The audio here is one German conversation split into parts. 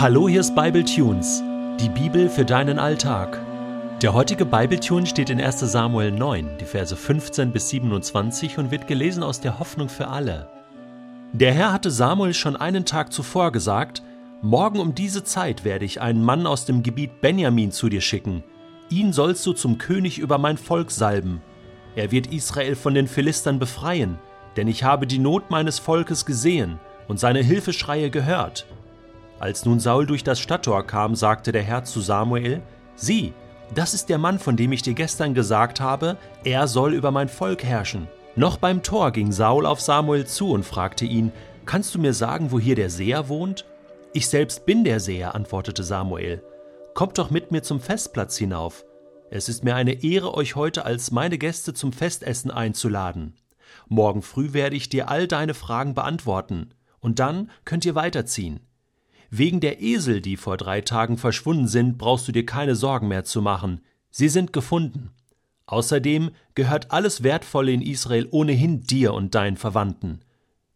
Hallo, hier ist Bible Tunes, die Bibel für deinen Alltag. Der heutige Bible Tune steht in 1. Samuel 9, die Verse 15 bis 27 und wird gelesen aus der Hoffnung für alle. Der Herr hatte Samuel schon einen Tag zuvor gesagt: Morgen um diese Zeit werde ich einen Mann aus dem Gebiet Benjamin zu dir schicken. Ihn sollst du zum König über mein Volk salben. Er wird Israel von den Philistern befreien, denn ich habe die Not meines Volkes gesehen und seine Hilfeschreie gehört. Als nun Saul durch das Stadttor kam, sagte der Herr zu Samuel, Sieh, das ist der Mann, von dem ich dir gestern gesagt habe, er soll über mein Volk herrschen. Noch beim Tor ging Saul auf Samuel zu und fragte ihn, Kannst du mir sagen, wo hier der Seher wohnt? Ich selbst bin der Seher, antwortete Samuel. Kommt doch mit mir zum Festplatz hinauf. Es ist mir eine Ehre, euch heute als meine Gäste zum Festessen einzuladen. Morgen früh werde ich dir all deine Fragen beantworten, und dann könnt ihr weiterziehen. Wegen der Esel, die vor drei Tagen verschwunden sind, brauchst du dir keine Sorgen mehr zu machen. Sie sind gefunden. Außerdem gehört alles Wertvolle in Israel ohnehin dir und deinen Verwandten.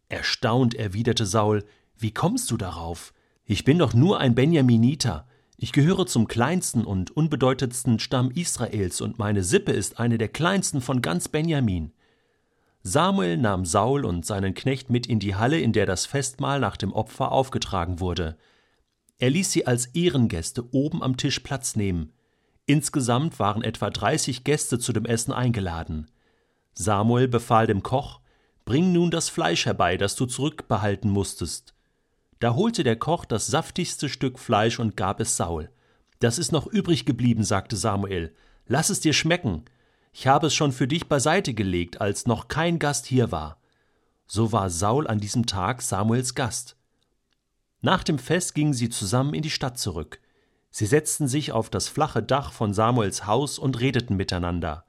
Erstaunt erwiderte Saul, wie kommst du darauf? Ich bin doch nur ein Benjaminiter. Ich gehöre zum kleinsten und unbedeutendsten Stamm Israels und meine Sippe ist eine der kleinsten von ganz Benjamin. Samuel nahm Saul und seinen Knecht mit in die Halle, in der das Festmahl nach dem Opfer aufgetragen wurde. Er ließ sie als Ehrengäste oben am Tisch Platz nehmen. Insgesamt waren etwa 30 Gäste zu dem Essen eingeladen. Samuel befahl dem Koch: Bring nun das Fleisch herbei, das du zurückbehalten musstest. Da holte der Koch das saftigste Stück Fleisch und gab es Saul. Das ist noch übrig geblieben, sagte Samuel. Lass es dir schmecken. Ich habe es schon für dich beiseite gelegt, als noch kein Gast hier war. So war Saul an diesem Tag Samuels Gast. Nach dem Fest gingen sie zusammen in die Stadt zurück. Sie setzten sich auf das flache Dach von Samuels Haus und redeten miteinander.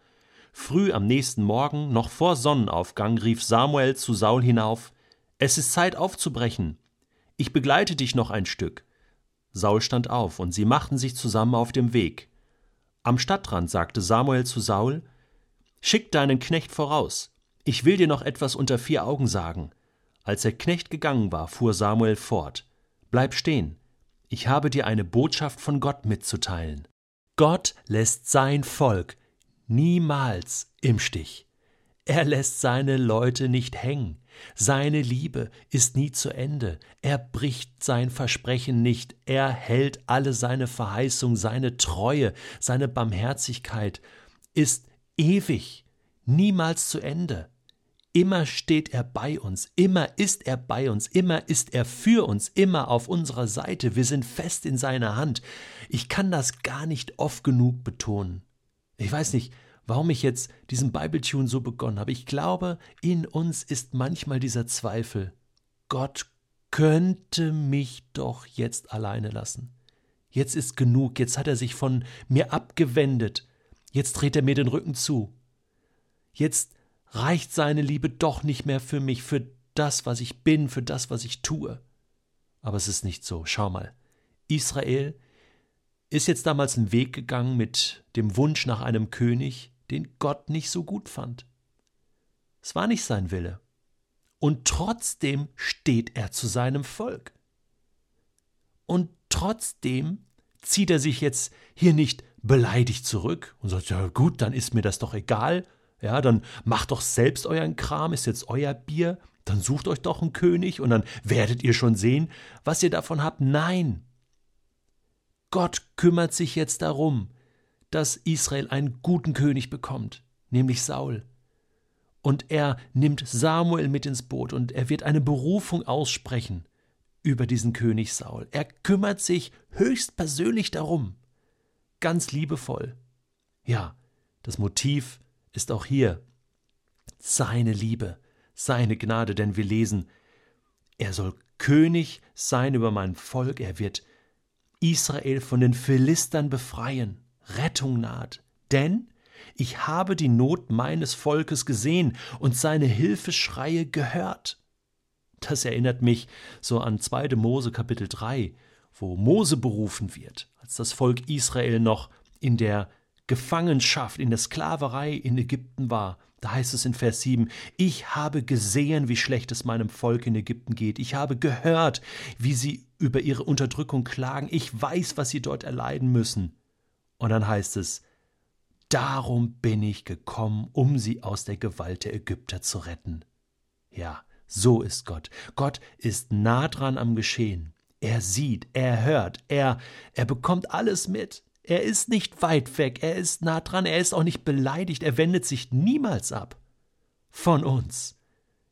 Früh am nächsten Morgen, noch vor Sonnenaufgang, rief Samuel zu Saul hinauf Es ist Zeit aufzubrechen. Ich begleite dich noch ein Stück. Saul stand auf, und sie machten sich zusammen auf dem Weg. Am Stadtrand sagte Samuel zu Saul Schick deinen Knecht voraus. Ich will dir noch etwas unter vier Augen sagen. Als der Knecht gegangen war, fuhr Samuel fort. Bleib stehen. Ich habe dir eine Botschaft von Gott mitzuteilen. Gott lässt sein Volk niemals im Stich. Er lässt seine Leute nicht hängen. Seine Liebe ist nie zu Ende. Er bricht sein Versprechen nicht. Er hält alle seine Verheißung, seine Treue, seine Barmherzigkeit ist ewig, niemals zu Ende. Immer steht er bei uns, immer ist er bei uns, immer ist er für uns, immer auf unserer Seite, wir sind fest in seiner Hand. Ich kann das gar nicht oft genug betonen. Ich weiß nicht, warum ich jetzt diesen Bibletune so begonnen habe. Ich glaube, in uns ist manchmal dieser Zweifel. Gott könnte mich doch jetzt alleine lassen. Jetzt ist genug, jetzt hat er sich von mir abgewendet. Jetzt dreht er mir den Rücken zu. Jetzt reicht seine Liebe doch nicht mehr für mich, für das, was ich bin, für das, was ich tue. Aber es ist nicht so. Schau mal. Israel ist jetzt damals einen Weg gegangen mit dem Wunsch nach einem König, den Gott nicht so gut fand. Es war nicht sein Wille. Und trotzdem steht er zu seinem Volk. Und trotzdem zieht er sich jetzt hier nicht beleidigt zurück und sagt, ja gut, dann ist mir das doch egal. Ja, dann macht doch selbst euren Kram, ist jetzt euer Bier, dann sucht euch doch einen König und dann werdet ihr schon sehen, was ihr davon habt. Nein. Gott kümmert sich jetzt darum, dass Israel einen guten König bekommt, nämlich Saul. Und er nimmt Samuel mit ins Boot und er wird eine Berufung aussprechen über diesen König Saul. Er kümmert sich höchstpersönlich darum ganz liebevoll. Ja, das Motiv ist auch hier seine Liebe, seine Gnade, denn wir lesen, er soll König sein über mein Volk, er wird Israel von den Philistern befreien, Rettung naht, denn ich habe die Not meines Volkes gesehen und seine Hilfeschreie gehört. Das erinnert mich so an 2. Mose Kapitel 3, wo Mose berufen wird, als das Volk Israel noch in der Gefangenschaft, in der Sklaverei in Ägypten war. Da heißt es in Vers 7, ich habe gesehen, wie schlecht es meinem Volk in Ägypten geht. Ich habe gehört, wie sie über ihre Unterdrückung klagen. Ich weiß, was sie dort erleiden müssen. Und dann heißt es, darum bin ich gekommen, um sie aus der Gewalt der Ägypter zu retten. Ja, so ist Gott. Gott ist nah dran am Geschehen. Er sieht, er hört, er, er bekommt alles mit. Er ist nicht weit weg, er ist nah dran, er ist auch nicht beleidigt, er wendet sich niemals ab von uns.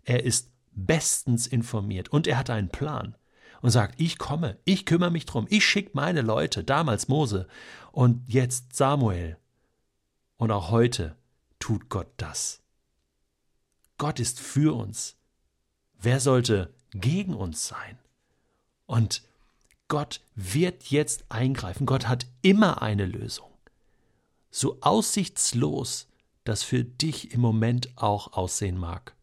Er ist bestens informiert und er hat einen Plan und sagt, ich komme, ich kümmere mich drum, ich schicke meine Leute, damals Mose und jetzt Samuel. Und auch heute tut Gott das. Gott ist für uns. Wer sollte gegen uns sein? Und Gott wird jetzt eingreifen. Gott hat immer eine Lösung. So aussichtslos das für dich im Moment auch aussehen mag.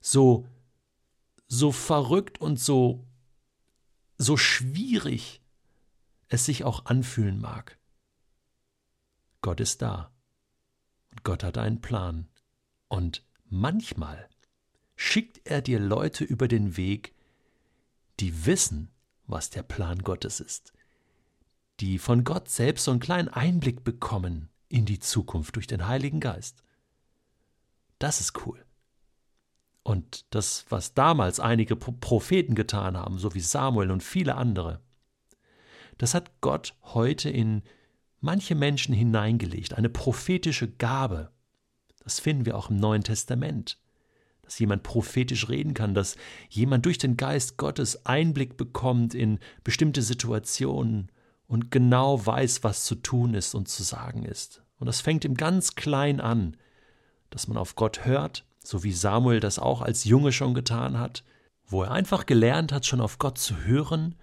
So, so verrückt und so, so schwierig es sich auch anfühlen mag. Gott ist da. Und Gott hat einen Plan. Und manchmal schickt er dir Leute über den Weg, die wissen, was der Plan Gottes ist, die von Gott selbst so einen kleinen Einblick bekommen in die Zukunft durch den Heiligen Geist. Das ist cool. Und das, was damals einige Propheten getan haben, so wie Samuel und viele andere, das hat Gott heute in manche Menschen hineingelegt, eine prophetische Gabe. Das finden wir auch im Neuen Testament dass jemand prophetisch reden kann, dass jemand durch den Geist Gottes Einblick bekommt in bestimmte Situationen und genau weiß, was zu tun ist und zu sagen ist. Und das fängt im ganz klein an, dass man auf Gott hört, so wie Samuel das auch als Junge schon getan hat, wo er einfach gelernt hat, schon auf Gott zu hören,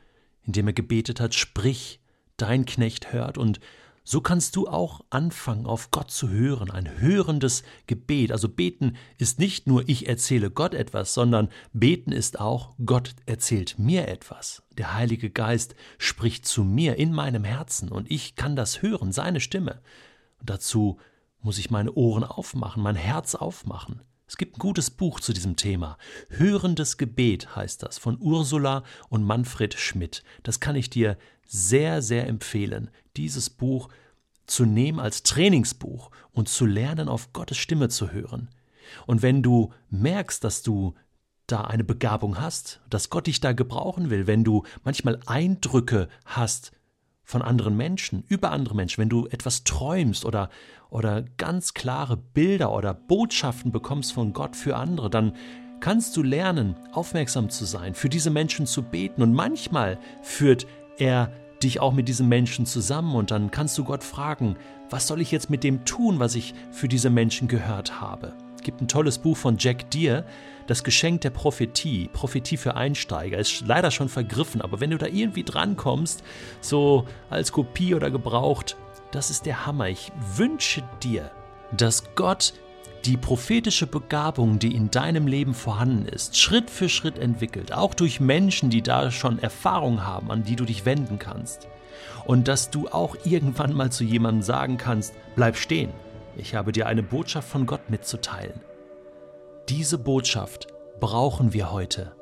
indem er gebetet hat, sprich, dein Knecht hört und so kannst du auch anfangen, auf Gott zu hören, ein hörendes Gebet. Also beten ist nicht nur ich erzähle Gott etwas, sondern beten ist auch Gott erzählt mir etwas. Der Heilige Geist spricht zu mir in meinem Herzen und ich kann das hören, seine Stimme. Und dazu muss ich meine Ohren aufmachen, mein Herz aufmachen. Es gibt ein gutes Buch zu diesem Thema. Hörendes Gebet heißt das, von Ursula und Manfred Schmidt. Das kann ich dir sehr, sehr empfehlen, dieses Buch zu nehmen als Trainingsbuch und zu lernen, auf Gottes Stimme zu hören. Und wenn du merkst, dass du da eine Begabung hast, dass Gott dich da gebrauchen will, wenn du manchmal Eindrücke hast von anderen Menschen, über andere Menschen, wenn du etwas träumst oder, oder ganz klare Bilder oder Botschaften bekommst von Gott für andere, dann kannst du lernen, aufmerksam zu sein, für diese Menschen zu beten. Und manchmal führt er dich auch mit diesem Menschen zusammen und dann kannst du Gott fragen, was soll ich jetzt mit dem tun, was ich für diese Menschen gehört habe? Es gibt ein tolles Buch von Jack Deere, das Geschenk der Prophetie, Prophetie für Einsteiger, ist leider schon vergriffen, aber wenn du da irgendwie drankommst, so als Kopie oder gebraucht, das ist der Hammer. Ich wünsche dir, dass Gott die prophetische Begabung, die in deinem Leben vorhanden ist, Schritt für Schritt entwickelt, auch durch Menschen, die da schon Erfahrung haben, an die du dich wenden kannst. Und dass du auch irgendwann mal zu jemandem sagen kannst, bleib stehen, ich habe dir eine Botschaft von Gott mitzuteilen. Diese Botschaft brauchen wir heute.